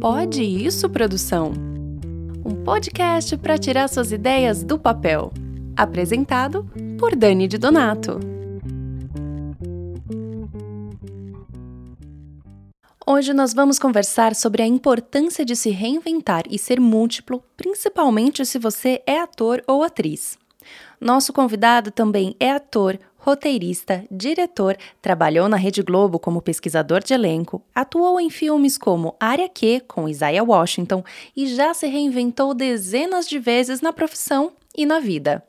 Pode isso, produção? Um podcast para tirar suas ideias do papel. Apresentado por Dani de Donato. Hoje nós vamos conversar sobre a importância de se reinventar e ser múltiplo, principalmente se você é ator ou atriz. Nosso convidado também é ator, roteirista, diretor, trabalhou na Rede Globo como pesquisador de elenco, atuou em filmes como Área Q com Isaiah Washington e já se reinventou dezenas de vezes na profissão e na vida.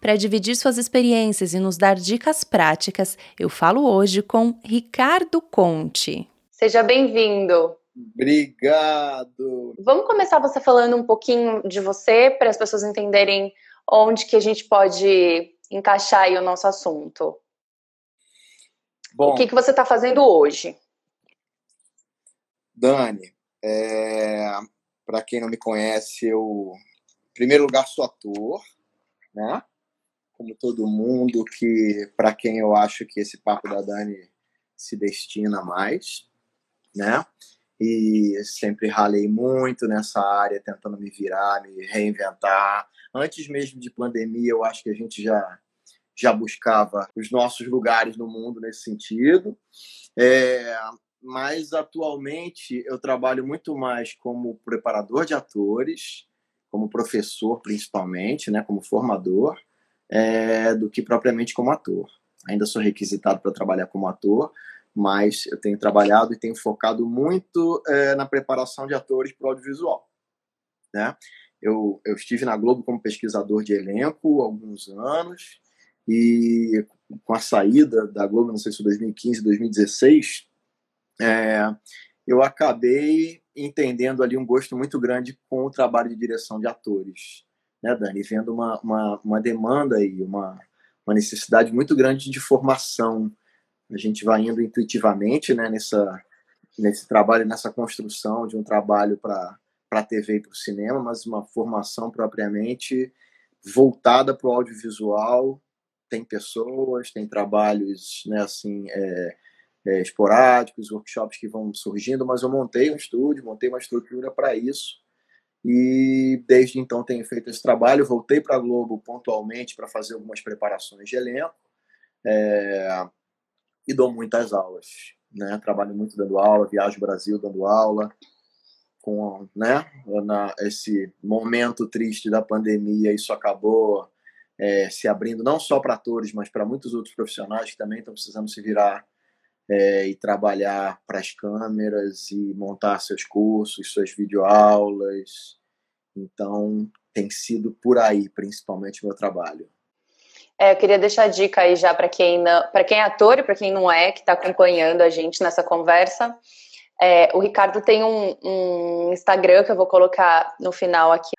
Para dividir suas experiências e nos dar dicas práticas, eu falo hoje com Ricardo Conte. Seja bem-vindo. Obrigado. Vamos começar você falando um pouquinho de você para as pessoas entenderem onde que a gente pode encaixar aí o nosso assunto. Bom, o que, que você está fazendo hoje? Dani, é, para quem não me conhece, eu, em primeiro lugar, sou ator, né? Como todo mundo, que para quem eu acho que esse papo da Dani se destina mais né? E sempre ralei muito nessa área, tentando me virar, me reinventar. Antes mesmo de pandemia, eu acho que a gente já já buscava os nossos lugares no mundo nesse sentido. É, mas atualmente eu trabalho muito mais como preparador de atores, como professor principalmente, né, como formador, é, do que propriamente como ator. Ainda sou requisitado para trabalhar como ator, mas eu tenho trabalhado e tenho focado muito é, na preparação de atores para o audiovisual. Né? Eu, eu estive na Globo como pesquisador de elenco há alguns anos e com a saída da Globo, não sei se foi 2015, 2016, é, eu acabei entendendo ali um gosto muito grande com o trabalho de direção de atores, né, Dani? Vendo uma, uma, uma demanda aí, uma, uma necessidade muito grande de formação a gente vai indo intuitivamente né, nessa, nesse trabalho, nessa construção de um trabalho para a TV e para o cinema, mas uma formação propriamente voltada para o audiovisual. Tem pessoas, tem trabalhos né, assim, é, é, esporádicos, workshops que vão surgindo, mas eu montei um estúdio, montei uma estrutura para isso. E desde então tenho feito esse trabalho. Voltei para a Globo pontualmente para fazer algumas preparações de elenco. É, e dou muitas aulas. Né? Trabalho muito dando aula, viajo Brasil dando aula. Com né, na, esse momento triste da pandemia, isso acabou é, se abrindo não só para atores, mas para muitos outros profissionais que também estão precisando se virar é, e trabalhar para as câmeras e montar seus cursos, suas videoaulas. Então, tem sido por aí, principalmente, o meu trabalho. É, eu queria deixar a dica aí já para quem para quem é ator e para quem não é, que está acompanhando a gente nessa conversa. É, o Ricardo tem um, um, Instagram que eu vou colocar no final aqui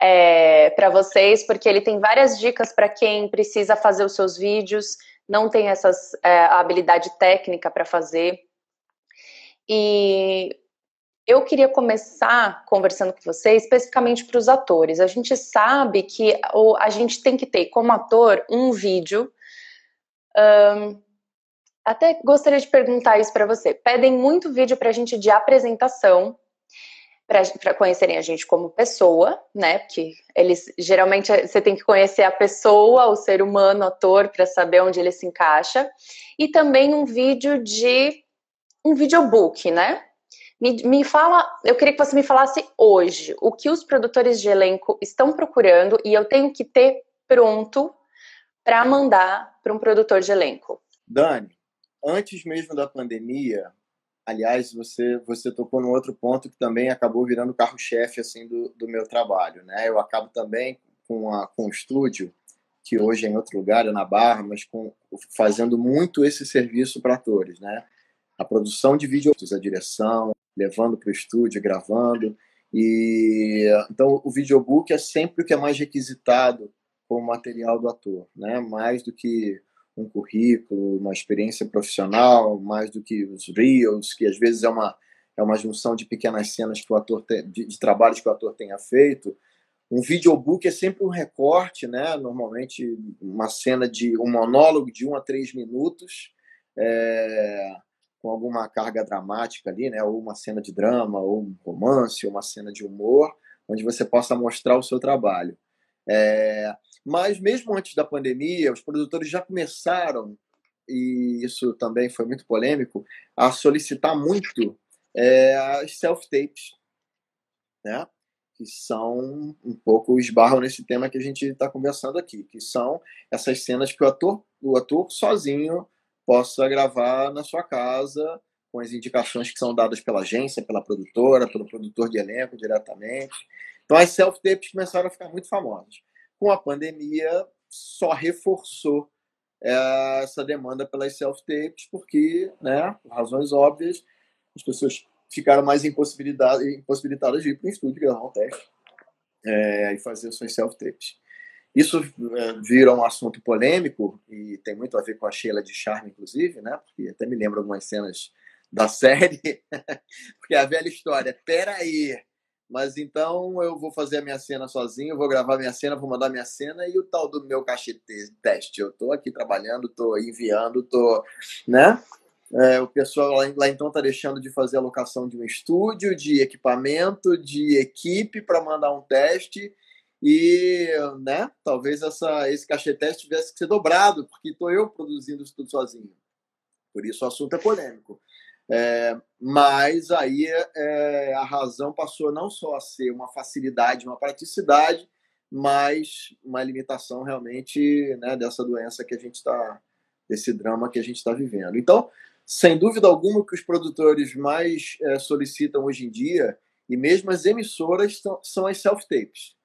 é, para vocês, porque ele tem várias dicas para quem precisa fazer os seus vídeos, não tem essas é, habilidade técnica para fazer. E eu queria começar conversando com você especificamente para os atores. A gente sabe que a gente tem que ter como ator um vídeo. Um, até gostaria de perguntar isso para você. Pedem muito vídeo para a gente de apresentação, para conhecerem a gente como pessoa, né? Porque eles geralmente você tem que conhecer a pessoa, o ser humano, o ator, para saber onde ele se encaixa. E também um vídeo de um videobook, né? Me, me fala, eu queria que você me falasse hoje o que os produtores de elenco estão procurando e eu tenho que ter pronto para mandar para um produtor de elenco. Dani, antes mesmo da pandemia, aliás, você você tocou num outro ponto que também acabou virando carro-chefe assim do, do meu trabalho, né? Eu acabo também com a com o estúdio que hoje é em outro lugar, é na Barra, mas com, fazendo muito esse serviço para atores, né? A produção de vídeos, a direção, levando para o estúdio, gravando. E então o videobook é sempre o que é mais requisitado como material do ator, né? Mais do que um currículo, uma experiência profissional, mais do que os reels, que às vezes é uma é uma junção de pequenas cenas que o ator tem, de, de trabalhos que o ator tenha feito. Um videobook é sempre um recorte, né? Normalmente uma cena de um monólogo de um a três minutos, é, com alguma carga dramática ali, né? Ou uma cena de drama, ou um romance, ou uma cena de humor, onde você possa mostrar o seu trabalho. É, mas mesmo antes da pandemia, os produtores já começaram, e isso também foi muito polêmico, a solicitar muito é, as self-tapes, né? que são um pouco esbarram nesse tema que a gente está conversando aqui, que são essas cenas que o ator, o ator sozinho possa gravar na sua casa, com as indicações que são dadas pela agência, pela produtora, pelo produtor de elenco diretamente. Então as self-tapes começaram a ficar muito famosas. Com a pandemia, só reforçou é, essa demanda pelas self-tapes, porque, né, por razões óbvias, as pessoas ficaram mais impossibilitadas, impossibilitadas de ir para o estúdio gravar um teste é, e fazer suas self-tapes. Isso é, vira um assunto polêmico e tem muito a ver com a Sheila de Charme, inclusive, né? Porque até me lembro algumas cenas da série, porque a velha história, peraí, mas então eu vou fazer a minha cena sozinho, vou gravar minha cena, vou mandar minha cena e o tal do meu cachê teste. Eu tô aqui trabalhando, tô enviando, tô, né? É, o pessoal lá, lá então está deixando de fazer a locação de um estúdio, de equipamento, de equipe para mandar um teste e, né, talvez essa, esse cachê teste tivesse que ser dobrado, porque estou eu produzindo isso tudo sozinho. Por isso o assunto é polêmico. É, mas aí é, a razão passou não só a ser uma facilidade, uma praticidade, mas uma limitação realmente né, dessa doença que a gente está, desse drama que a gente está vivendo. Então, sem dúvida alguma, o que os produtores mais é, solicitam hoje em dia, e mesmo as emissoras, são, são as self-tapes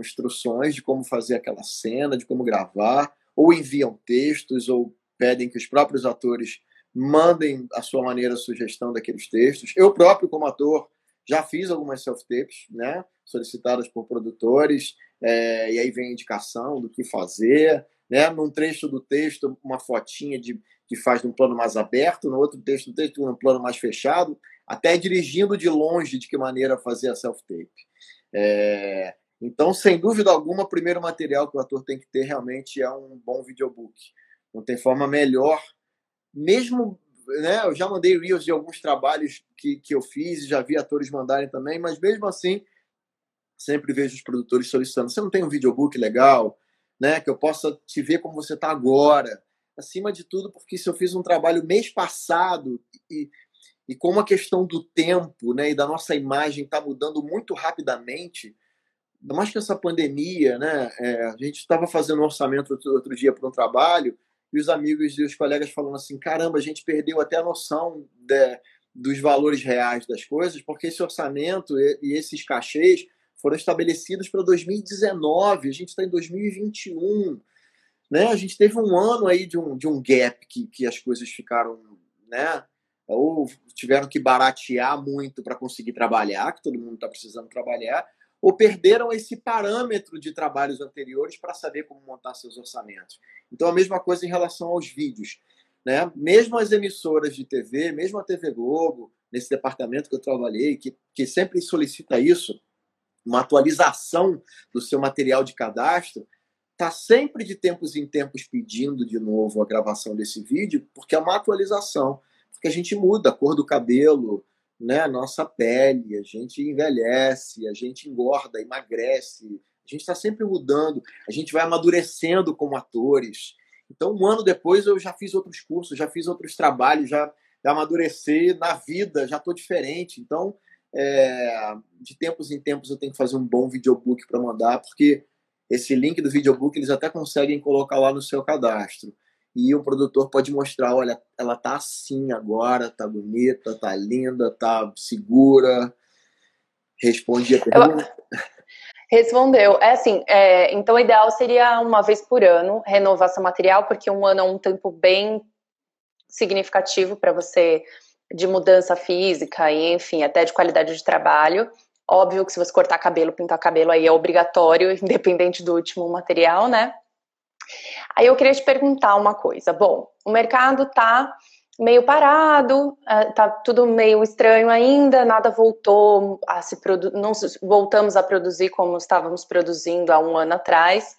instruções de como fazer aquela cena, de como gravar, ou enviam textos, ou pedem que os próprios atores mandem a sua maneira a sugestão daqueles textos. Eu próprio, como ator, já fiz algumas self-tapes, né, solicitadas por produtores, é, e aí vem a indicação do que fazer, né, num trecho do texto, uma fotinha de que faz num plano mais aberto, no outro texto, texto num plano mais fechado, até dirigindo de longe de que maneira fazer a self-tape. É, então, sem dúvida alguma, o primeiro material que o ator tem que ter realmente é um bom videobook. Não tem forma melhor, mesmo. Né, eu já mandei reels de alguns trabalhos que, que eu fiz, já vi atores mandarem também, mas mesmo assim, sempre vejo os produtores solicitando: você não tem um videobook legal, né, que eu possa te ver como você está agora? acima de tudo, porque se eu fiz um trabalho mês passado e, e como a questão do tempo né, e da nossa imagem está mudando muito rapidamente, mais que essa pandemia, né, é, a gente estava fazendo um orçamento outro, outro dia para um trabalho e os amigos e os colegas falando assim, caramba, a gente perdeu até a noção de, dos valores reais das coisas, porque esse orçamento e, e esses cachês foram estabelecidos para 2019, a gente está em 2021, né? A gente teve um ano aí de um, de um gap que, que as coisas ficaram, né? Ou tiveram que baratear muito para conseguir trabalhar, que todo mundo está precisando trabalhar, ou perderam esse parâmetro de trabalhos anteriores para saber como montar seus orçamentos. Então, a mesma coisa em relação aos vídeos. Né? Mesmo as emissoras de TV, mesmo a TV Globo, nesse departamento que eu trabalhei, que, que sempre solicita isso, uma atualização do seu material de cadastro, está sempre de tempos em tempos pedindo de novo a gravação desse vídeo, porque é uma atualização, porque a gente muda a cor do cabelo, né, a nossa pele, a gente envelhece, a gente engorda, emagrece, a gente está sempre mudando, a gente vai amadurecendo como atores. Então, um ano depois, eu já fiz outros cursos, já fiz outros trabalhos, já, já amadureci na vida, já estou diferente. Então, é, de tempos em tempos, eu tenho que fazer um bom videobook para mandar, porque esse link do videobook eles até conseguem colocar lá no seu cadastro. E o produtor pode mostrar, olha, ela tá assim agora, tá bonita, tá linda, tá segura. Responde a pergunta. Respondeu. É assim, é, então o ideal seria uma vez por ano renovar seu material, porque um ano é um tempo bem significativo para você de mudança física e, enfim, até de qualidade de trabalho. Óbvio que se você cortar cabelo, pintar cabelo aí é obrigatório, independente do último material, né? Aí eu queria te perguntar uma coisa. Bom, o mercado tá meio parado, é, tá tudo meio estranho ainda, nada voltou a se produzir, não voltamos a produzir como estávamos produzindo há um ano atrás,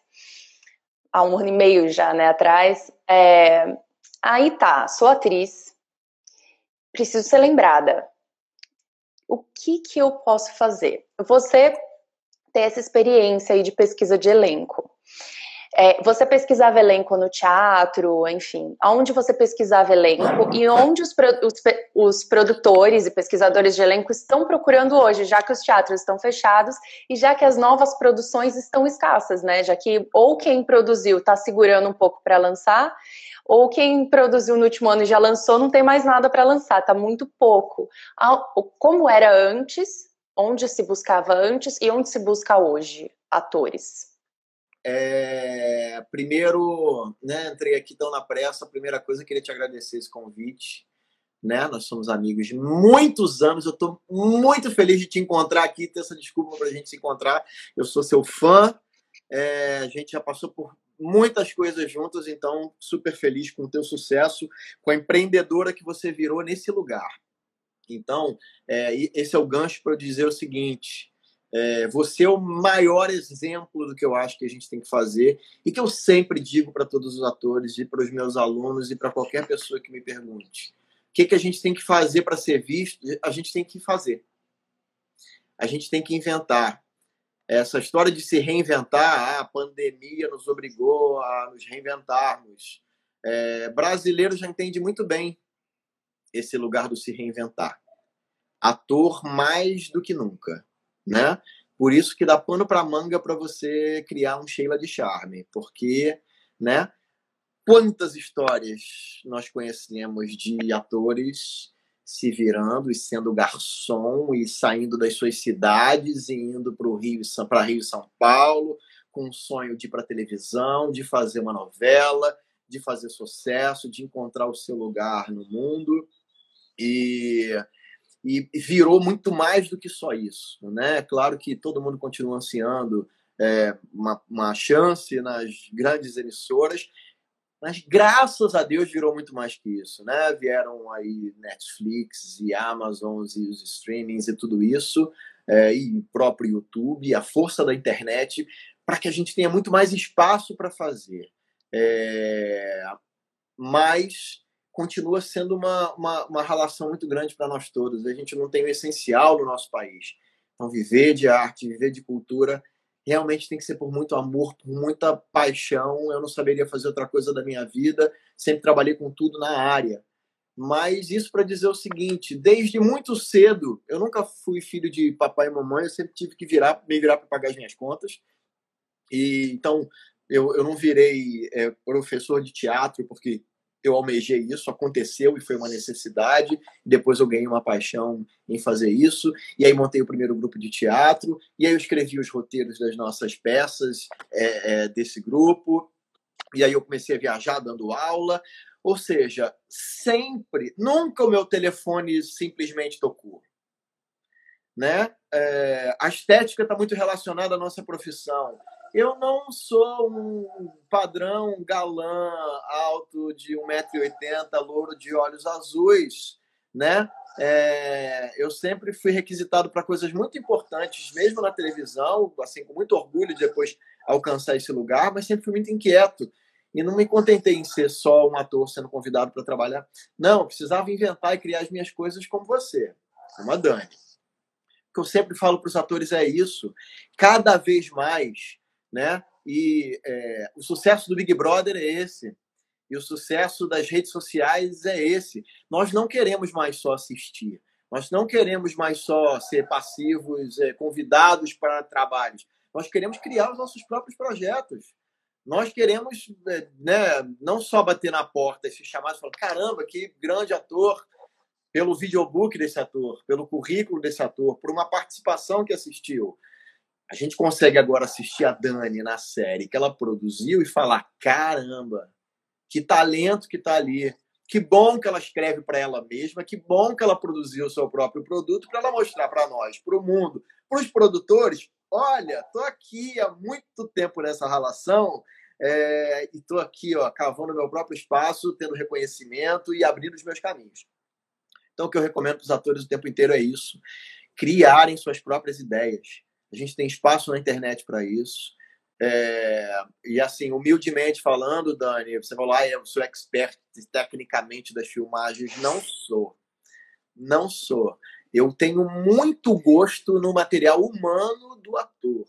há um ano e meio já, né, atrás. É, aí tá, sou atriz, preciso ser lembrada. O que que eu posso fazer? Você ter essa experiência aí de pesquisa de elenco. É, você pesquisava elenco no teatro, enfim, onde você pesquisava elenco e onde os, os, os, produtores e pesquisadores de elenco estão procurando hoje, já que os teatros estão fechados e já que as novas produções estão escassas, né? Já que ou quem produziu está segurando um pouco para lançar, ou quem produziu no último ano e já lançou não tem mais nada para lançar, está muito pouco. Como era antes, onde se buscava antes e onde se busca hoje atores? É, primeiro, né, entrei aqui tão na pressa. Primeira coisa, queria te agradecer esse convite. Né? Nós somos amigos de muitos anos. Eu estou muito feliz de te encontrar aqui, ter essa desculpa para a gente se encontrar. Eu sou seu fã. É, a gente já passou por muitas coisas juntas, então super feliz com o teu sucesso, com a empreendedora que você virou nesse lugar. Então, é, esse é o gancho para eu dizer o seguinte: é, você é o maior exemplo do que eu acho que a gente tem que fazer e que eu sempre digo para todos os atores e para os meus alunos e para qualquer pessoa que me pergunte. O que, que a gente tem que fazer para ser visto? A gente tem que fazer. A gente tem que inventar. Essa história de se reinventar, ah, a pandemia nos obrigou a nos reinventarmos. É, brasileiro já entende muito bem esse lugar do se reinventar. Ator mais do que nunca né? Por isso que dá pano para manga para você criar um Sheila de charme, porque, né? Quantas histórias nós conhecemos de atores se virando e sendo garçom e saindo das suas cidades e indo para o Rio, para Rio São Paulo com o sonho de ir para televisão, de fazer uma novela, de fazer sucesso, de encontrar o seu lugar no mundo. E e virou muito mais do que só isso. Né? Claro que todo mundo continua ansiando é, uma, uma chance nas grandes emissoras, mas graças a Deus virou muito mais que isso, né? Vieram aí Netflix e Amazon e os streamings e tudo isso, é, e o próprio YouTube, a força da internet, para que a gente tenha muito mais espaço para fazer. É, mas continua sendo uma, uma, uma relação muito grande para nós todos. A gente não tem o essencial no nosso país. Então, viver de arte, viver de cultura, realmente tem que ser por muito amor, por muita paixão. Eu não saberia fazer outra coisa da minha vida. Sempre trabalhei com tudo na área. Mas isso para dizer o seguinte: desde muito cedo, eu nunca fui filho de papai e mamãe, eu sempre tive que virar, me virar para pagar as minhas contas. E então eu, eu não virei é, professor de teatro porque eu almejei isso, aconteceu e foi uma necessidade. Depois eu ganhei uma paixão em fazer isso. E aí montei o primeiro grupo de teatro. E aí eu escrevi os roteiros das nossas peças é, é, desse grupo. E aí eu comecei a viajar dando aula. Ou seja, sempre, nunca o meu telefone simplesmente tocou. Né? É, a estética está muito relacionada à nossa profissão. Eu não sou um padrão galã alto de 1,80m, louro de olhos azuis, né? É, eu sempre fui requisitado para coisas muito importantes, mesmo na televisão, assim, com muito orgulho de depois alcançar esse lugar, mas sempre fui muito inquieto. E não me contentei em ser só um ator sendo convidado para trabalhar. Não, precisava inventar e criar as minhas coisas como você, como a Dani. O que eu sempre falo para os atores é isso. Cada vez mais né? E é, o sucesso do Big Brother é esse. E o sucesso das redes sociais é esse. Nós não queremos mais só assistir. Nós não queremos mais só ser passivos, é, convidados para trabalhos. Nós queremos criar os nossos próprios projetos. Nós queremos é, né, não só bater na porta e se chamar e falar: caramba, que grande ator, pelo videobook desse ator, pelo currículo desse ator, por uma participação que assistiu a gente consegue agora assistir a Dani na série que ela produziu e falar: caramba, que talento que tá ali. Que bom que ela escreve para ela mesma, que bom que ela produziu o seu próprio produto para ela mostrar para nós, para o mundo, para os produtores. Olha, tô aqui há muito tempo nessa relação é, e tô aqui, ó, cavando meu próprio espaço, tendo reconhecimento e abrindo os meus caminhos. Então, o que eu recomendo para os atores o tempo inteiro é isso: criarem suas próprias ideias a gente tem espaço na internet para isso. É, e assim, humildemente falando, Dani, você falou, ah, eu sou expert tecnicamente das filmagens. Não sou. Não sou. Eu tenho muito gosto no material humano do ator.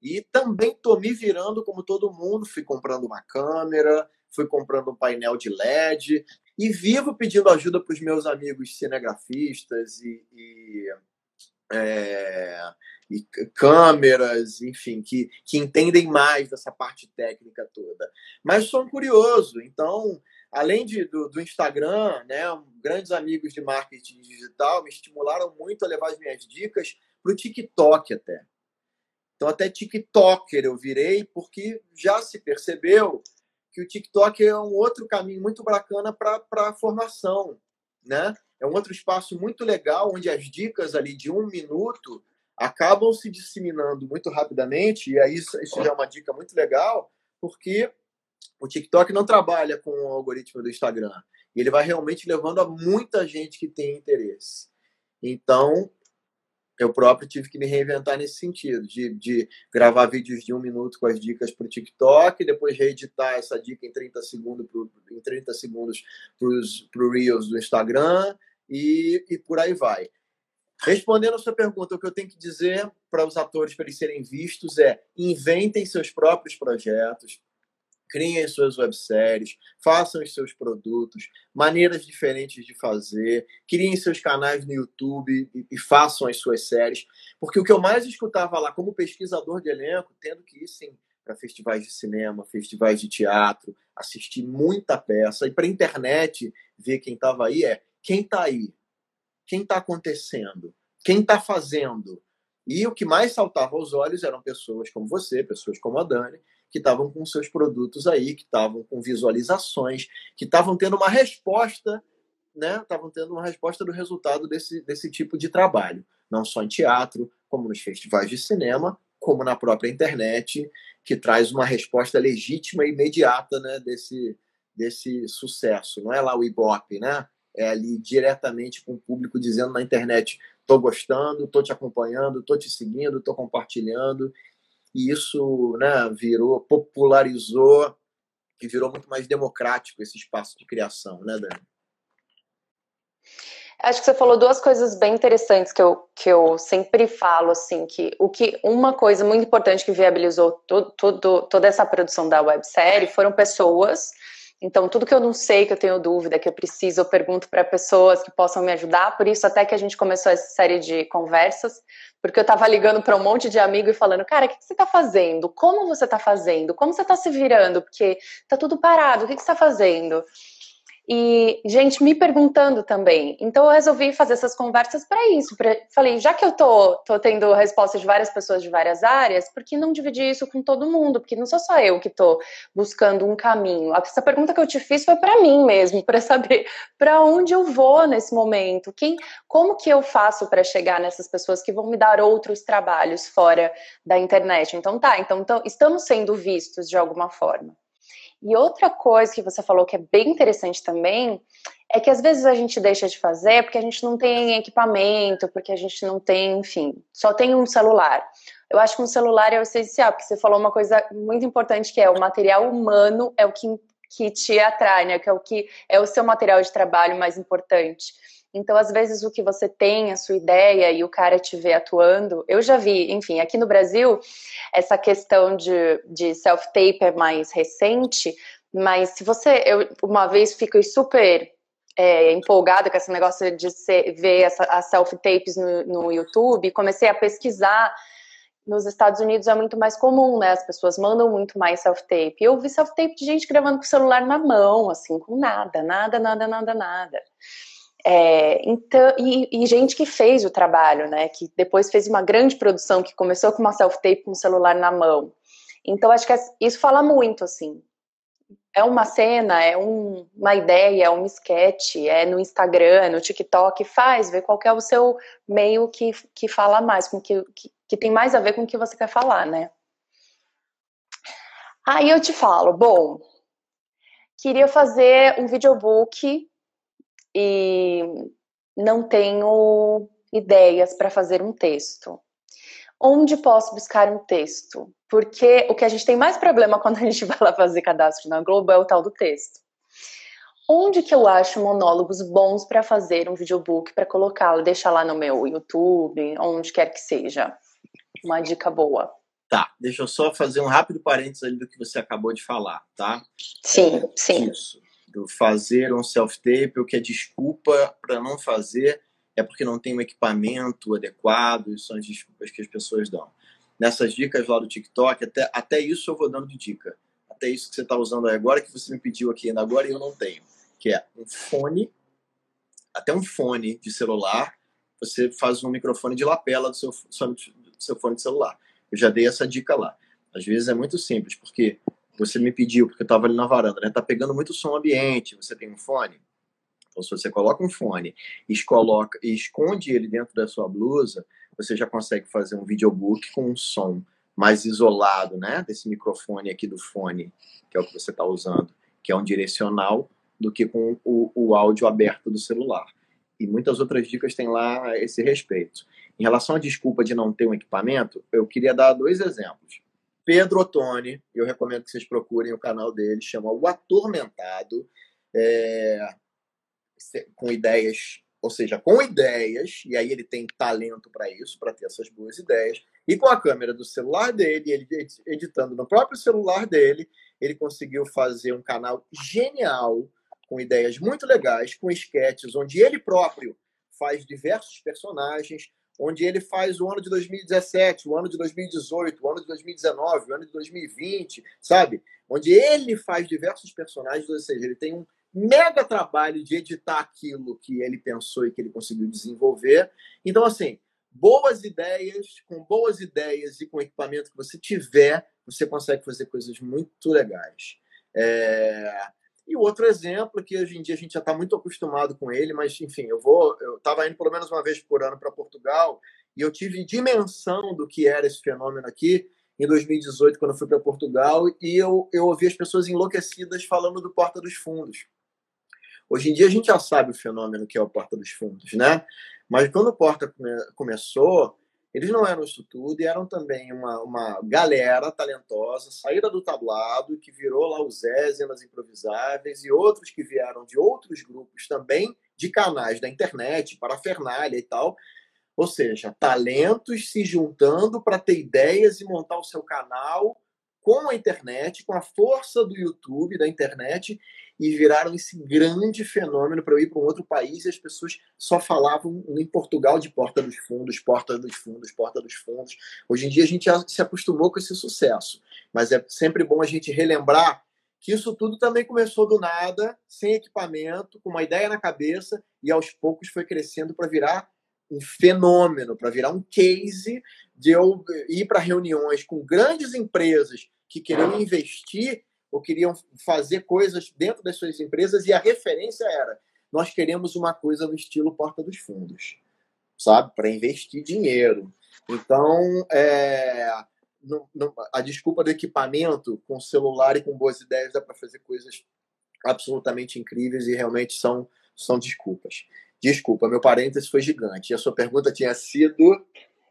E também estou me virando como todo mundo. Fui comprando uma câmera, fui comprando um painel de LED e vivo pedindo ajuda para os meus amigos cinegrafistas e, e, é, e, câmeras, enfim, que, que entendem mais dessa parte técnica toda. Mas sou um curioso, então além de, do, do, Instagram, né, grandes amigos de marketing digital me estimularam muito a levar as minhas dicas para o TikTok até. Então, até TikToker eu virei, porque já se percebeu que o TikTok é um outro caminho muito bacana para a formação. Né? É um outro espaço muito legal, onde as dicas ali de um minuto acabam se disseminando muito rapidamente, e aí isso, isso já é uma dica muito legal, porque o TikTok não trabalha com o algoritmo do Instagram. Ele vai realmente levando a muita gente que tem interesse. Então, eu próprio tive que me reinventar nesse sentido, de, de gravar vídeos de um minuto com as dicas para o TikTok, depois reeditar essa dica em 30 segundos, pro, em 30 segundos para o Reels do Instagram e, e por aí vai. Respondendo a sua pergunta, o que eu tenho que dizer para os atores para eles serem vistos é inventem seus próprios projetos, criem suas webséries, façam os seus produtos, maneiras diferentes de fazer, criem seus canais no YouTube e, e, façam as suas séries. Porque o que eu mais escutava lá como pesquisador de elenco, tendo que ir sim para festivais de cinema, festivais de teatro, assistir muita peça e para internet ver quem estava aí é quem está aí, quem está acontecendo, quem está fazendo. E o que mais saltava aos olhos eram pessoas como você, pessoas como a Dani, que estavam com seus produtos aí, que estavam com visualizações, que estavam tendo uma resposta, né? Estavam tendo uma resposta do resultado desse, desse tipo de trabalho, não só em teatro, como nos festivais de cinema, como na própria internet, que traz uma resposta legítima e imediata, né? Desse desse sucesso. Não é lá o Ibope, né? É ali diretamente com o público dizendo na internet: estou gostando, estou te acompanhando, estou te seguindo, estou compartilhando e isso né, virou, popularizou e virou muito mais democrático esse espaço de criação, né, Dani? Acho que você falou duas coisas bem interessantes que eu, que eu sempre falo, assim, que o que uma coisa muito importante que viabilizou todo, todo, toda essa produção da websérie foram pessoas então, tudo que eu não sei, que eu tenho dúvida, que eu preciso, eu pergunto para pessoas que possam me ajudar. Por isso, até que a gente começou essa série de conversas, porque eu estava ligando para um monte de amigo e falando: cara, o que, que você está fazendo? Como você está fazendo? Como você está se virando? Porque está tudo parado, o que, que você está fazendo? E gente me perguntando também. Então eu resolvi fazer essas conversas para isso. Pra, falei, já que eu tô, tô tendo respostas de várias pessoas de várias áreas, por que não dividir isso com todo mundo? Porque não sou só eu que tô buscando um caminho. Essa pergunta que eu te fiz foi para mim mesmo, para saber para onde eu vou nesse momento. Quem, como que eu faço para chegar nessas pessoas que vão me dar outros trabalhos fora da internet? Então tá, então estamos sendo vistos de alguma forma. E outra coisa que você falou que é bem interessante também é que às vezes a gente deixa de fazer porque a gente não tem equipamento, porque a gente não tem, enfim, só tem um celular. Eu acho que um celular é o essencial, porque você falou uma coisa muito importante que é o material humano é o que, que te atrai, né? Que é o que é o seu material de trabalho mais importante. Então, às vezes, o que você tem, a sua ideia, e o cara te vê atuando. Eu já vi, enfim, aqui no Brasil, essa questão de, de self-tape é mais recente, mas se você. Eu, uma vez fiquei super é, empolgada com esse negócio de ser, ver essa, as self-tapes no, no YouTube, comecei a pesquisar nos Estados Unidos é muito mais comum, né? As pessoas mandam muito mais self-tape. Eu vi self-tape de gente gravando com o celular na mão, assim, com nada, nada, nada, nada, nada. É, então, e, e, gente que fez o trabalho, né? Que depois fez uma grande produção que começou com uma self-tape com o celular na mão. Então, acho que é, isso fala muito, assim. É uma cena, é um, uma ideia, é um sketch, é no Instagram, no TikTok, faz, vê qual é o seu meio que, que fala mais, com que, que, que tem mais a ver com o que você quer falar, né? Aí eu te falo, bom, queria fazer um videobook e não tenho ideias para fazer um texto. Onde posso buscar um texto? Porque o que a gente tem mais problema quando a gente vai lá fazer cadastro na Globo é o tal do texto. Onde que eu acho monólogos bons para fazer um videobook, para colocá-lo, deixar lá no meu YouTube, onde quer que seja? Uma dica boa. Tá, deixa eu só fazer um rápido parênteses ali do que você acabou de falar, tá? Sim, é, sim. Isso, fazer um self-tape, o que é desculpa para não fazer é porque não tem um equipamento adequado, isso são as desculpas que as pessoas dão. Nessas dicas lá do TikTok, até, até isso eu vou dando de dica. Até isso que você está usando agora, que você me pediu aqui ainda agora e eu não tenho. Que é um fone, até um fone de celular, você faz um microfone de lapela do seu, do seu fone de celular. Eu já dei essa dica lá. Às vezes é muito simples, porque você me pediu, porque eu estava ali na varanda, né? Tá pegando muito som ambiente, você tem um fone? Então, se você coloca um fone e, coloca, e esconde ele dentro da sua blusa, você já consegue fazer um videobook com um som mais isolado, né? Desse microfone aqui do fone, que é o que você está usando, que é um direcional, do que com o, o áudio aberto do celular. E muitas outras dicas têm lá a esse respeito. Em relação à desculpa de não ter um equipamento, eu queria dar dois exemplos. Pedro Ottoni, eu recomendo que vocês procurem o canal dele, chama O Atormentado. É, com ideias, ou seja, com ideias, e aí ele tem talento para isso, para ter essas boas ideias, e com a câmera do celular dele, ele editando no próprio celular dele, ele conseguiu fazer um canal genial, com ideias muito legais, com sketches, onde ele próprio faz diversos personagens, onde ele faz o ano de 2017, o ano de 2018, o ano de 2019, o ano de 2020, sabe? Onde ele faz diversos personagens, ou seja, ele tem um mega trabalho de editar aquilo que ele pensou e que ele conseguiu desenvolver. Então, assim, boas ideias, com boas ideias e com equipamento que você tiver, você consegue fazer coisas muito legais. É... E outro exemplo, que hoje em dia a gente já está muito acostumado com ele, mas enfim, eu vou. Eu estava indo pelo menos uma vez por ano para Portugal e eu tive dimensão do que era esse fenômeno aqui em 2018, quando eu fui para Portugal, e eu, eu ouvi as pessoas enlouquecidas falando do Porta dos Fundos. Hoje em dia a gente já sabe o fenômeno que é o Porta dos Fundos, né? Mas quando o Porta come começou, eles não eram isso tudo e eram também uma, uma galera talentosa, saída do tablado, que virou lá os Ézenas Improvisáveis e outros que vieram de outros grupos também, de canais da internet, para Fernália e tal. Ou seja, talentos se juntando para ter ideias e montar o seu canal com a internet, com a força do YouTube, da internet, e viraram esse grande fenômeno para eu ir para um outro país e as pessoas só falavam em Portugal de porta dos fundos, porta dos fundos, porta dos fundos. Hoje em dia a gente já se acostumou com esse sucesso, mas é sempre bom a gente relembrar que isso tudo também começou do nada, sem equipamento, com uma ideia na cabeça e aos poucos foi crescendo para virar um fenômeno, para virar um case de eu ir para reuniões com grandes empresas que queriam investir ou queriam fazer coisas dentro das suas empresas e a referência era: nós queremos uma coisa no estilo Porta dos Fundos, sabe? Para investir dinheiro. Então, é, a desculpa do equipamento com celular e com boas ideias dá para fazer coisas absolutamente incríveis e realmente são, são desculpas. Desculpa, meu parênteses foi gigante. E a sua pergunta tinha sido.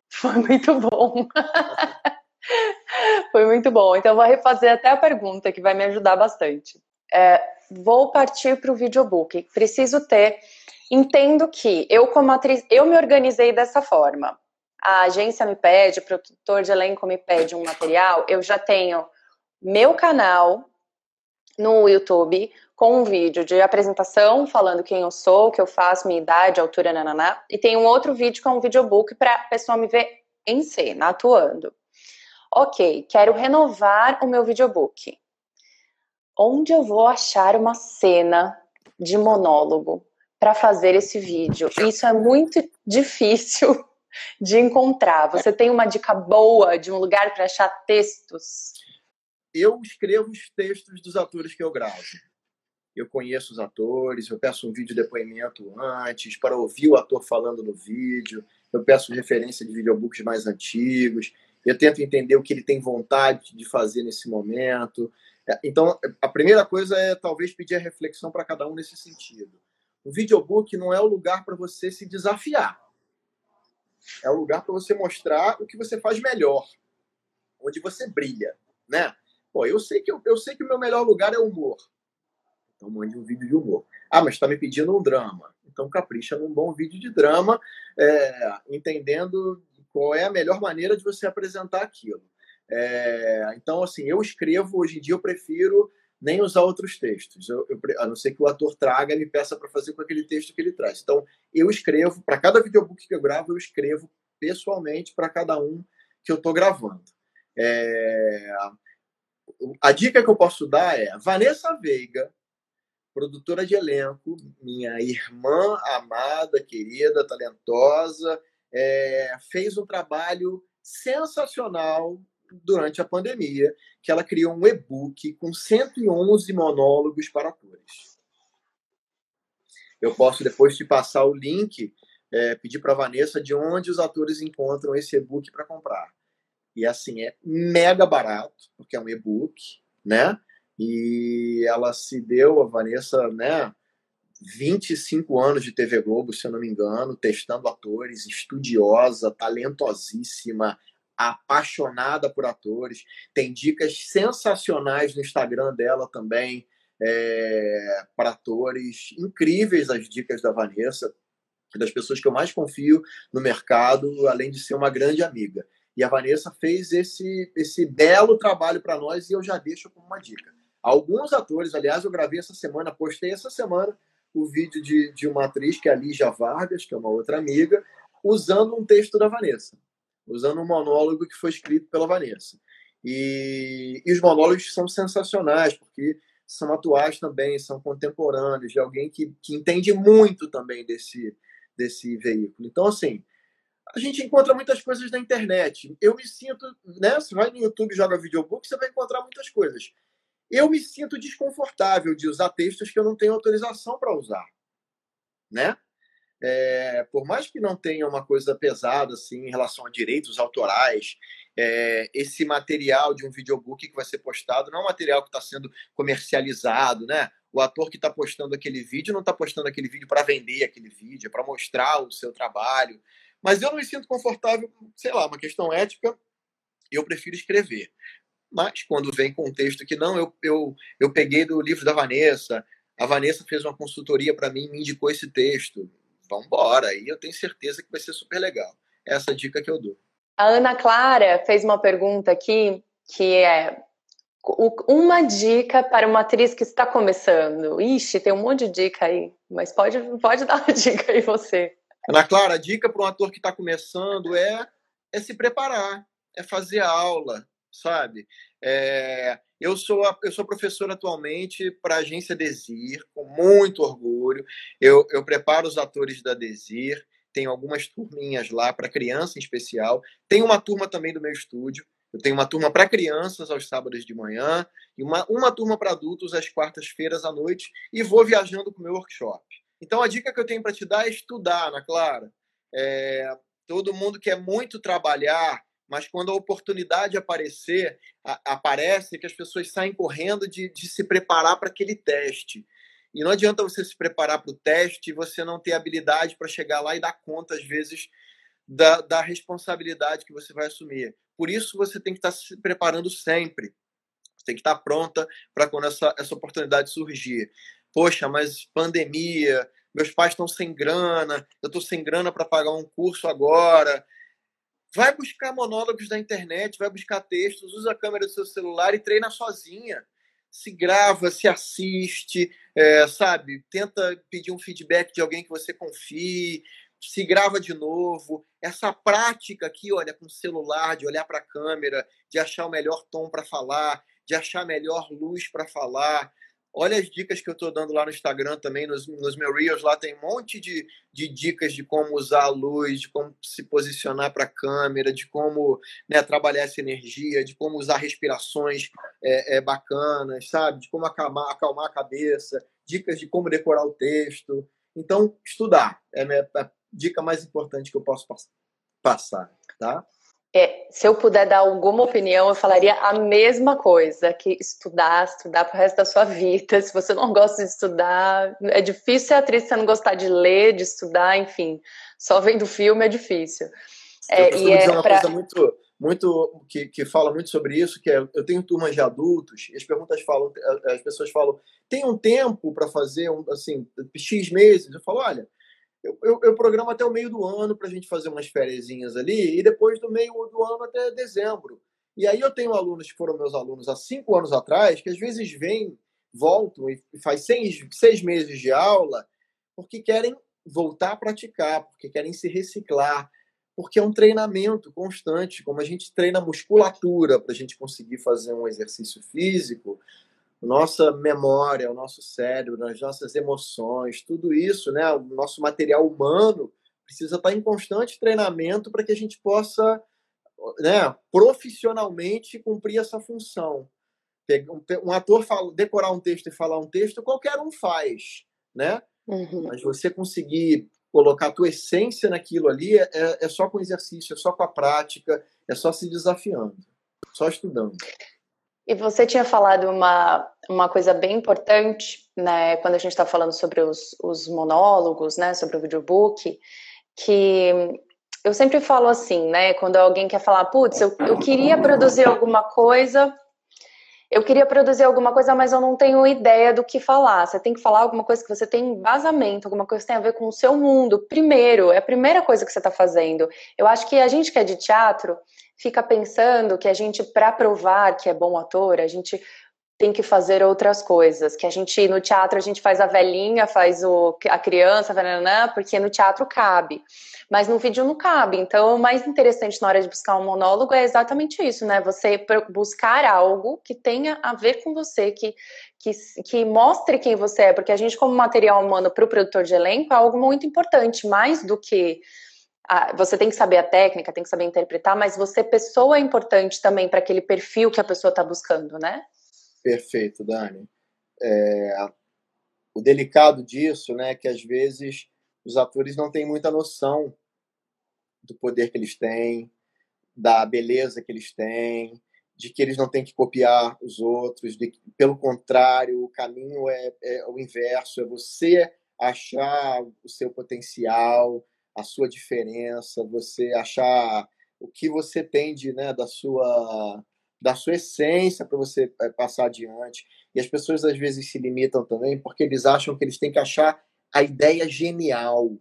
Foi muito bom. Foi muito bom. Então, eu vou refazer até a pergunta, que vai me ajudar bastante. É, vou partir para o videobook. Preciso ter. Entendo que eu, como atriz, eu me organizei dessa forma. A agência me pede, o produtor de elenco me pede um material, eu já tenho meu canal no YouTube com um vídeo de apresentação falando quem eu sou, o que eu faço, minha idade, altura, nananá, e tem um outro vídeo que é um videobook para a pessoa me ver em cena, atuando. Ok, quero renovar o meu videobook. Onde eu vou achar uma cena de monólogo para fazer esse vídeo? Isso é muito difícil de encontrar. Você tem uma dica boa de um lugar para achar textos? Eu escrevo os textos dos atores que eu gravo. Eu conheço os atores, eu peço um vídeo depoimento antes para ouvir o ator falando no vídeo, eu peço referência de videobooks mais antigos, eu tento entender o que ele tem vontade de fazer nesse momento. É, então, a primeira coisa é talvez pedir a reflexão para cada um nesse sentido. O videobook não é o lugar para você se desafiar. É o lugar para você mostrar o que você faz melhor, onde você brilha, né? Pô, eu sei que eu, eu sei que o meu melhor lugar é o humor. Então mande um vídeo de humor. Ah, mas está me pedindo um drama. Então capricha num bom vídeo de drama, é, entendendo qual é a melhor maneira de você apresentar aquilo. É, então, assim, eu escrevo, hoje em dia eu prefiro nem usar outros textos, eu, eu, a não ser que o ator traga e me peça para fazer com aquele texto que ele traz. Então, eu escrevo, para cada videobook que eu gravo, eu escrevo pessoalmente para cada um que eu estou gravando. É, a dica que eu posso dar é Vanessa Veiga, produtora de elenco, minha irmã amada, querida, talentosa, é, fez um trabalho sensacional durante a pandemia, que ela criou um e-book com 111 monólogos para atores. Eu posso depois te passar o link, é, pedir para a Vanessa de onde os atores encontram esse e-book para comprar. E assim, é mega barato, porque é um e-book, né? E ela se deu, a Vanessa, né? 25 anos de TV Globo, se eu não me engano, testando atores, estudiosa, talentosíssima, apaixonada por atores. Tem dicas sensacionais no Instagram dela também é, para atores. Incríveis as dicas da Vanessa, das pessoas que eu mais confio no mercado, além de ser uma grande amiga. E a Vanessa fez esse, esse belo trabalho para nós e eu já deixo como uma dica. Alguns atores, aliás, eu gravei essa semana, postei essa semana o vídeo de, de uma atriz, que é a Lígia Vargas, que é uma outra amiga, usando um texto da Vanessa usando um monólogo que foi escrito pela Vanessa. E, e os monólogos são sensacionais, porque são atuais também, são contemporâneos, de alguém que, que entende muito também desse, desse veículo. Então, assim, a gente encontra muitas coisas na internet. Eu me sinto, né? Você vai no YouTube e joga videobook, você vai encontrar muitas coisas. Eu me sinto desconfortável de usar textos que eu não tenho autorização para usar, né? é, por mais que não tenha uma coisa pesada assim em relação a direitos autorais, é, esse material de um videobook que vai ser postado não é um material que está sendo comercializado, né? O ator que está postando aquele vídeo não está postando aquele vídeo para vender aquele vídeo, é para mostrar o seu trabalho. Mas eu não me sinto confortável, sei lá, uma questão ética, eu prefiro escrever. Mas quando vem com um texto que não, eu, eu, eu peguei do livro da Vanessa, a Vanessa fez uma consultoria para mim, me indicou esse texto vamos embora. Aí eu tenho certeza que vai ser super legal. Essa é a dica que eu dou. A Ana Clara fez uma pergunta aqui que é uma dica para uma atriz que está começando. Ixi, tem um monte de dica aí, mas pode, pode dar uma dica aí você. Ana Clara, a dica para um ator que está começando é, é se preparar, é fazer aula, sabe? É, eu sou, eu sou professor atualmente para a agência Desir, com muito orgulho. Eu, eu preparo os atores da Desir, tenho algumas turminhas lá para criança em especial. Tem uma turma também do meu estúdio. Eu tenho uma turma para crianças aos sábados de manhã e uma, uma turma para adultos às quartas-feiras à noite e vou viajando com o meu workshop. Então a dica que eu tenho para te dar é estudar, Ana Clara. É, todo mundo quer muito trabalhar mas quando a oportunidade aparecer, a, aparece que as pessoas saem correndo de, de se preparar para aquele teste. E não adianta você se preparar para o teste e você não ter habilidade para chegar lá e dar conta, às vezes, da, da responsabilidade que você vai assumir. Por isso, você tem que estar se preparando sempre. Você tem que estar pronta para quando essa, essa oportunidade surgir. Poxa, mas pandemia, meus pais estão sem grana, eu estou sem grana para pagar um curso agora, Vai buscar monólogos da internet, vai buscar textos, usa a câmera do seu celular e treina sozinha. Se grava, se assiste, é, sabe? Tenta pedir um feedback de alguém que você confie, se grava de novo. Essa prática aqui, olha, com o celular, de olhar para a câmera, de achar o melhor tom para falar, de achar a melhor luz para falar, Olha as dicas que eu estou dando lá no Instagram também, nos, nos meus Reels, lá tem um monte de, de dicas de como usar a luz, de como se posicionar para a câmera, de como né, trabalhar essa energia, de como usar respirações é, é, bacanas, sabe? De como acalmar, acalmar a cabeça, dicas de como decorar o texto. Então, estudar é a, a dica mais importante que eu posso passar, tá? É, se eu puder dar alguma opinião, eu falaria a mesma coisa, que estudar, estudar para o resto da sua vida. Se você não gosta de estudar, é difícil ser atriz se você não gostar de ler, de estudar, enfim. Só vendo filme é difícil. É, eu e é dizer uma pra... coisa muito, muito que, que fala muito sobre isso, que é, eu tenho turmas de adultos e as perguntas falam, as pessoas falam, tem um tempo para fazer um, assim x meses? Eu falo, olha, eu, eu, eu programo até o meio do ano para a gente fazer umas férias ali e depois do meio do ano até dezembro. E aí eu tenho alunos que foram meus alunos há cinco anos atrás que às vezes vêm, voltam e faz seis, seis meses de aula porque querem voltar a praticar, porque querem se reciclar, porque é um treinamento constante. Como a gente treina musculatura para a gente conseguir fazer um exercício físico, nossa memória, o nosso cérebro, as nossas emoções, tudo isso, né, o nosso material humano precisa estar em constante treinamento para que a gente possa, né, profissionalmente cumprir essa função. Um ator fala, decorar um texto e falar um texto, qualquer um faz, né? Uhum. Mas você conseguir colocar a tua essência naquilo ali é, é só com exercício, é só com a prática, é só se desafiando, só estudando. E você tinha falado uma, uma coisa bem importante, né, quando a gente está falando sobre os, os monólogos, né, sobre o videobook, que eu sempre falo assim, né, quando alguém quer falar, putz, eu, eu queria produzir alguma coisa, eu queria produzir alguma coisa, mas eu não tenho ideia do que falar. Você tem que falar alguma coisa que você tem embasamento, alguma coisa que tem a ver com o seu mundo. Primeiro, é a primeira coisa que você está fazendo. Eu acho que a gente que é de teatro fica pensando que a gente, para provar que é bom ator, a gente tem que fazer outras coisas. Que a gente, no teatro, a gente faz a velhinha, faz o, a criança, porque no teatro cabe. Mas no vídeo não cabe. Então, o mais interessante na hora de buscar um monólogo é exatamente isso, né? Você buscar algo que tenha a ver com você, que, que, que mostre quem você é. Porque a gente, como material humano para o produtor de elenco, é algo muito importante, mais do que. Você tem que saber a técnica, tem que saber interpretar, mas você, pessoa, é importante também para aquele perfil que a pessoa está buscando, né? Perfeito, Dani. É, o delicado disso, né, é que às vezes os atores não têm muita noção do poder que eles têm, da beleza que eles têm, de que eles não têm que copiar os outros, de, pelo contrário, o caminho é, é o inverso, é você achar o seu potencial, a sua diferença, você achar o que você tem de, né, da sua da sua essência para você eh, passar adiante. E as pessoas às vezes se limitam também porque eles acham que eles têm que achar a ideia genial,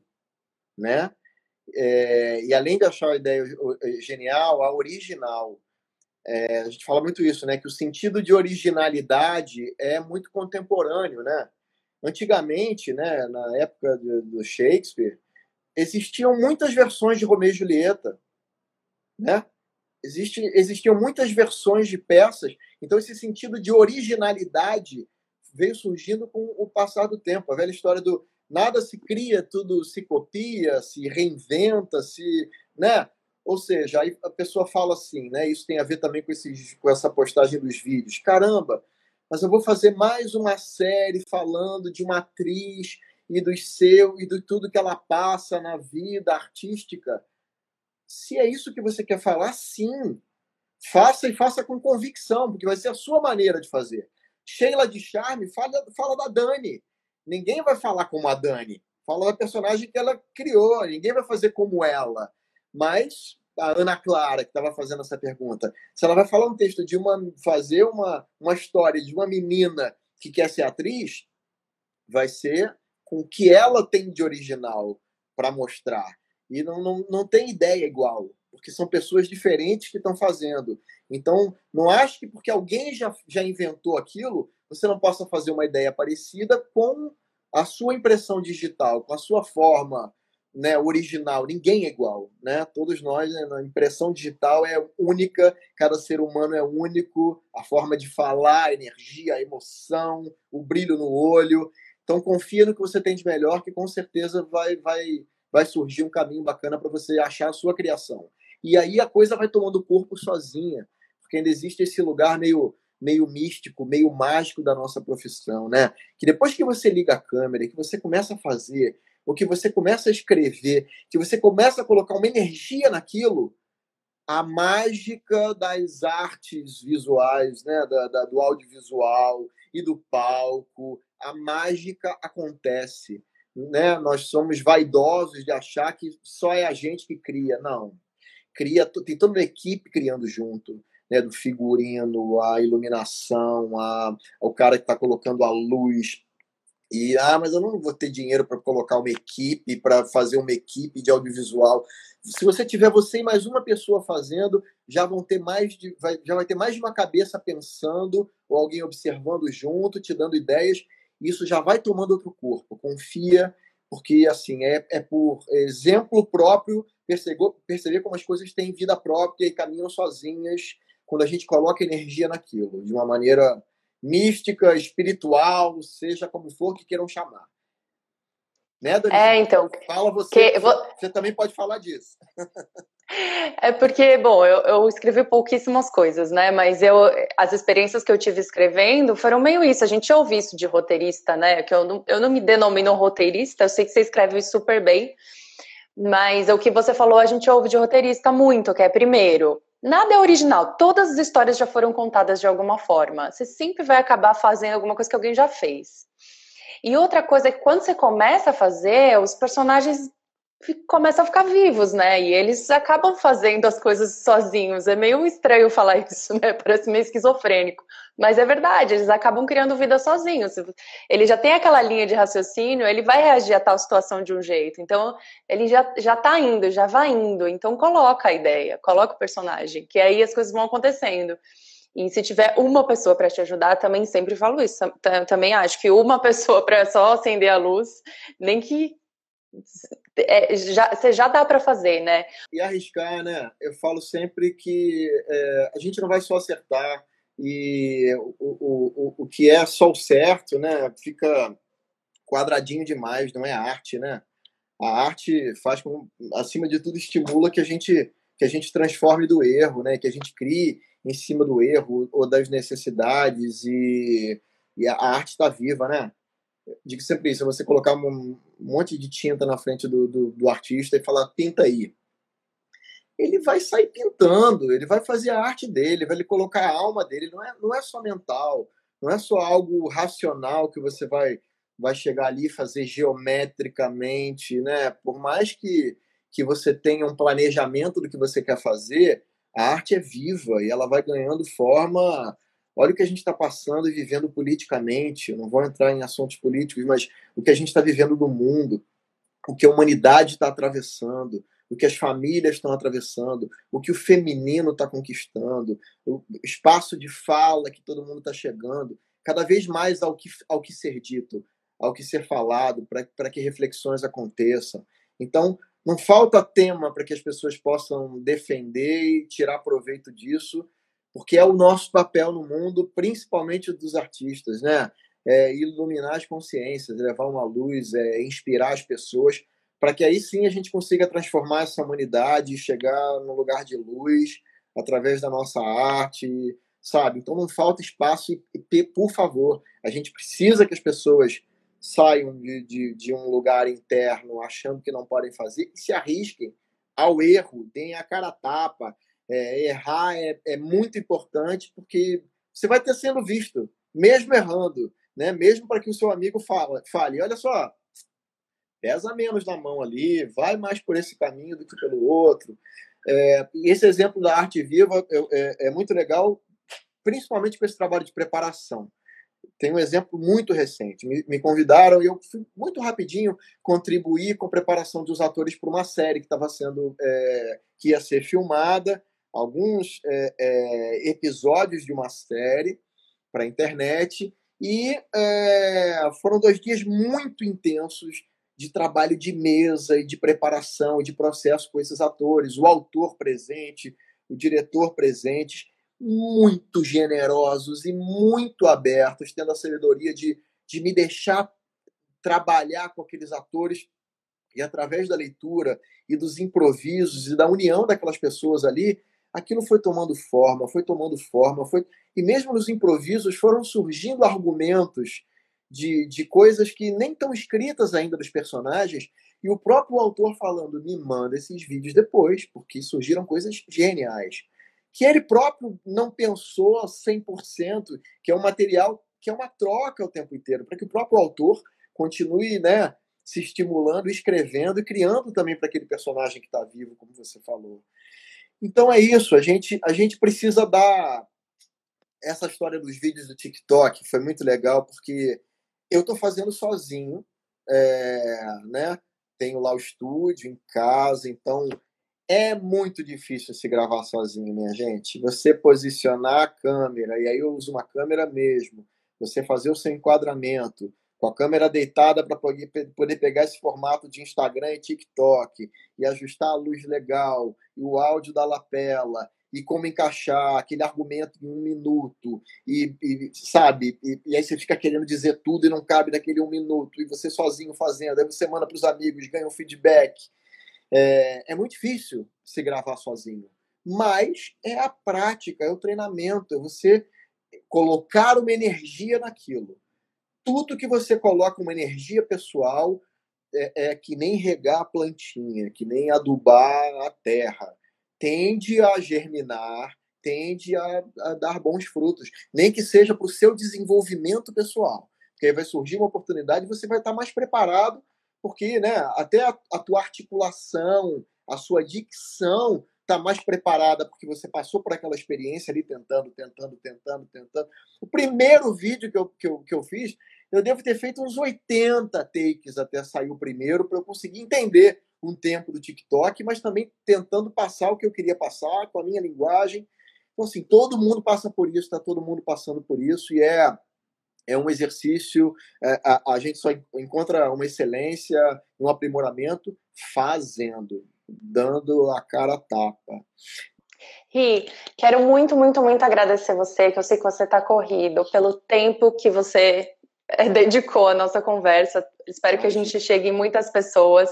né? É, e além de achar a ideia genial, a original. É, a gente fala muito isso, né? Que o sentido de originalidade é muito contemporâneo, né? Antigamente, né, na época do Shakespeare, existiam muitas versões de Romeu e Julieta, né? Existe, existiam muitas versões de peças, então esse sentido de originalidade veio surgindo com o passar do tempo. A velha história do nada se cria, tudo se copia, se reinventa, se, né? Ou seja, aí a pessoa fala assim, né? Isso tem a ver também com, esses, com essa postagem dos vídeos. Caramba, mas eu vou fazer mais uma série falando de uma atriz e do seu e de tudo que ela passa na vida artística. Se é isso que você quer falar, sim. Faça e faça com convicção, porque vai ser a sua maneira de fazer. Sheila de Charme fala, fala da Dani. Ninguém vai falar como a Dani. Fala da personagem que ela criou. Ninguém vai fazer como ela. Mas a Ana Clara, que estava fazendo essa pergunta, se ela vai falar um texto de uma. fazer uma, uma história de uma menina que quer ser atriz, vai ser com o que ela tem de original para mostrar e não, não, não tem ideia igual, porque são pessoas diferentes que estão fazendo. Então, não acho que porque alguém já, já inventou aquilo, você não possa fazer uma ideia parecida com a sua impressão digital, com a sua forma né, original. Ninguém é igual, né? Todos nós, né, a impressão digital é única, cada ser humano é único, a forma de falar, a energia, a emoção, o brilho no olho. Então confia no que você tem de melhor, que com certeza vai, vai vai surgir um caminho bacana para você achar a sua criação. E aí a coisa vai tomando corpo sozinha, porque ainda existe esse lugar meio meio místico, meio mágico da nossa profissão, né? Que depois que você liga a câmera, que você começa a fazer, ou que você começa a escrever, que você começa a colocar uma energia naquilo, a mágica das artes visuais, né? Da, da, do audiovisual e do palco, a mágica acontece né, nós somos vaidosos de achar que só é a gente que cria. Não. cria, tem toda uma equipe criando junto, né, do figurino, a iluminação, a, o cara que está colocando a luz. E, ah, mas eu não vou ter dinheiro para colocar uma equipe, para fazer uma equipe de audiovisual. Se você tiver você e mais uma pessoa fazendo, já vão ter mais de, vai, já vai ter mais de uma cabeça pensando, ou alguém observando junto, te dando ideias. Isso já vai tomando outro corpo. Confia, porque assim é, é por exemplo próprio perceber, perceber como as coisas têm vida própria e caminham sozinhas quando a gente coloca energia naquilo, de uma maneira mística, espiritual, seja como for que queiram chamar. Né, Dani? É, então. Fala você, que, você, você também pode falar disso. É porque, bom, eu, eu, escrevi pouquíssimas coisas, né? Mas eu, as experiências que eu tive escrevendo foram meio isso. A gente ouve isso de roteirista, né? Que eu não, eu não me denomino roteirista, eu sei que você escreve super bem. Mas o que você falou, a gente ouve de roteirista muito, que é primeiro, nada é original, todas as histórias já foram contadas de alguma forma. Você sempre vai acabar fazendo alguma coisa que alguém já fez. E outra coisa é que quando você começa a fazer, os personagens começam a ficar vivos, né? E eles acabam fazendo as coisas sozinhos. É meio estranho falar isso, né? Parece meio esquizofrênico. Mas é verdade, eles acabam criando vida sozinhos. Ele já tem aquela linha de raciocínio, ele vai reagir a tal situação de um jeito. Então, ele já, já tá indo, já vai indo. Então, coloca a ideia, coloca o personagem, que aí as coisas vão acontecendo. E se tiver uma pessoa para te ajudar, também sempre falo isso. Também acho que uma pessoa para só acender a luz, nem que é, já, você já dá para fazer, né? E arriscar, né? Eu falo sempre que é, a gente não vai só acertar e o, o, o, o que é só o certo, né? Fica quadradinho demais, não é arte, né? A arte faz com, acima de tudo, estimula que a gente que a gente transforme do erro, né? Que a gente crie em cima do erro ou das necessidades e, e a arte está viva, né? digo sempre isso, você colocar um monte de tinta na frente do, do, do, artista e falar, pinta aí. Ele vai sair pintando, ele vai fazer a arte dele, vai lhe colocar a alma dele, não é, não é só mental, não é só algo racional que você vai, vai chegar ali e fazer geometricamente, né? Por mais que, que você tenha um planejamento do que você quer fazer, a arte é viva e ela vai ganhando forma Olha o que a gente está passando e vivendo politicamente. Eu não vou entrar em assuntos políticos, mas o que a gente está vivendo no mundo, o que a humanidade está atravessando, o que as famílias estão atravessando, o que o feminino está conquistando, o espaço de fala que todo mundo está chegando, cada vez mais ao que, ao que ser dito, ao que ser falado, para que reflexões aconteçam. Então, não falta tema para que as pessoas possam defender e tirar proveito disso porque é o nosso papel no mundo, principalmente dos artistas, né? É iluminar as consciências, levar uma luz, é inspirar as pessoas, para que aí sim a gente consiga transformar essa humanidade chegar no lugar de luz através da nossa arte, sabe? Então não falta espaço e, por favor, a gente precisa que as pessoas saiam de, de, de um lugar interno achando que não podem fazer e se arrisquem ao erro, deem a cara a tapa, é, errar é, é muito importante porque você vai ter sendo visto, mesmo errando, né? mesmo para que o seu amigo fala, fale, olha só, pesa menos na mão ali, vai mais por esse caminho do que pelo outro. É, e esse exemplo da arte viva é, é, muito legal, principalmente com esse trabalho de preparação. Tem um exemplo muito recente. Me, me convidaram e eu fui muito rapidinho contribuir com a preparação dos atores para uma série que estava sendo é, que ia ser filmada. Alguns é, é, episódios de uma série para a internet. E é, foram dois dias muito intensos de trabalho de mesa e de preparação e de processo com esses atores, o autor presente, o diretor presentes, muito generosos e muito abertos, tendo a sabedoria de, de me deixar trabalhar com aqueles atores e através da leitura e dos improvisos e da união daquelas pessoas ali, aquilo foi tomando forma, foi tomando forma, foi e mesmo nos improvisos foram surgindo argumentos de, de coisas que nem estão escritas ainda dos personagens e o próprio autor falando me manda esses vídeos depois, porque surgiram coisas geniais que ele próprio não pensou 100%, que é um material que é uma troca o tempo inteiro, para que o próprio autor continue, né, se estimulando, escrevendo e criando também para aquele personagem que está vivo, como você falou. Então é isso, a gente, a gente precisa dar. Essa história dos vídeos do TikTok foi muito legal, porque eu estou fazendo sozinho, é, né? Tenho lá o estúdio em casa, então é muito difícil se gravar sozinho, minha gente. Você posicionar a câmera, e aí eu uso uma câmera mesmo, você fazer o seu enquadramento, com a câmera deitada para poder pegar esse formato de Instagram e TikTok, e ajustar a luz legal, e o áudio da lapela, e como encaixar aquele argumento em um minuto, e, e sabe, e, e, aí você fica querendo dizer tudo e não cabe naquele um minuto, e você sozinho fazendo, aí você manda para os amigos, ganha um feedback. É, é muito difícil se gravar sozinho, mas é a prática, é o treinamento, é você colocar uma energia naquilo. Tudo que você coloca uma energia pessoal é, é que nem regar a plantinha, que nem adubar a terra. Tende a germinar, tende a, a dar bons frutos, nem que seja para o seu desenvolvimento pessoal. Porque aí vai surgir uma oportunidade e você vai estar mais preparado porque né, até a, a tua articulação, a sua dicção está mais preparada porque você passou por aquela experiência ali tentando, tentando, tentando, tentando. O primeiro vídeo que eu, que eu, que eu fiz, eu devo ter feito uns 80 takes até sair o primeiro para eu conseguir entender um tempo do TikTok, mas também tentando passar o que eu queria passar com a minha linguagem. Então, assim, todo mundo passa por isso, está todo mundo passando por isso, e é é um exercício, é, a, a, gente só encontra uma excelência, um aprimoramento fazendo, dando a cara a tapa. Ri, quero muito, muito, muito agradecer você, que eu sei que você está corrido, pelo tempo que você é, dedicou à nossa conversa. Espero que a gente chegue em muitas pessoas.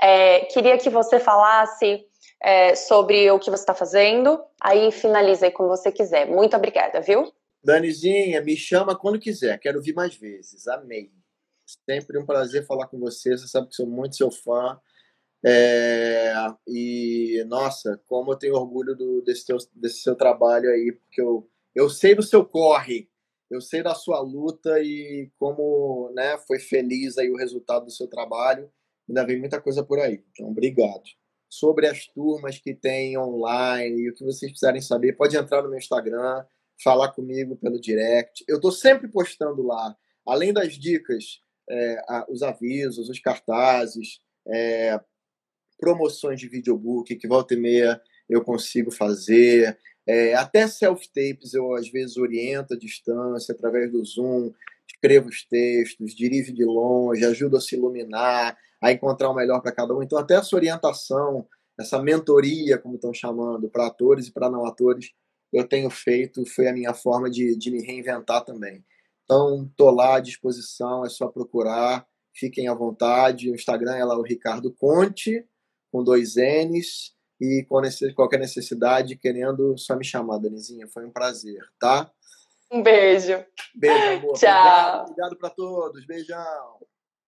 É, queria que você falasse é, sobre o que você está fazendo, aí finalize aí como você quiser. Muito obrigada, viu? Danizinha, me chama quando quiser, quero vir mais vezes. Amei. Sempre um prazer falar com você. Você sabe que sou muito seu fã. É, e, nossa, como eu tenho orgulho do, desse, teu, desse seu trabalho aí, porque eu, eu sei do seu corre, eu sei da sua luta e como né, foi feliz aí o resultado do seu trabalho. Ainda vem muita coisa por aí. Então, obrigado. Sobre as turmas que tem online e o que vocês precisarem saber, pode entrar no meu Instagram falar comigo pelo direct. Eu estou sempre postando lá, além das dicas, é, os avisos, os cartazes, é, promoções de videobook que volta e meia eu consigo fazer. É, até self-tapes eu às vezes oriento à distância, através do Zoom, escrevo os textos, dirijo de longe, ajudo a se iluminar, a encontrar o melhor para cada um. Então, até essa orientação, essa mentoria, como estão chamando, para atores e para não atores, eu tenho feito, foi a minha forma de, de me reinventar também. Então, estou lá à disposição, é só procurar, fiquem à vontade. O Instagram é lá o Ricardo Conte, com dois N's, e qualquer necessidade, querendo, só me chamar, Danizinha. Foi um prazer, tá? Um beijo. Beijo, amor. Tchau. Obrigado, obrigado para todos. Beijão.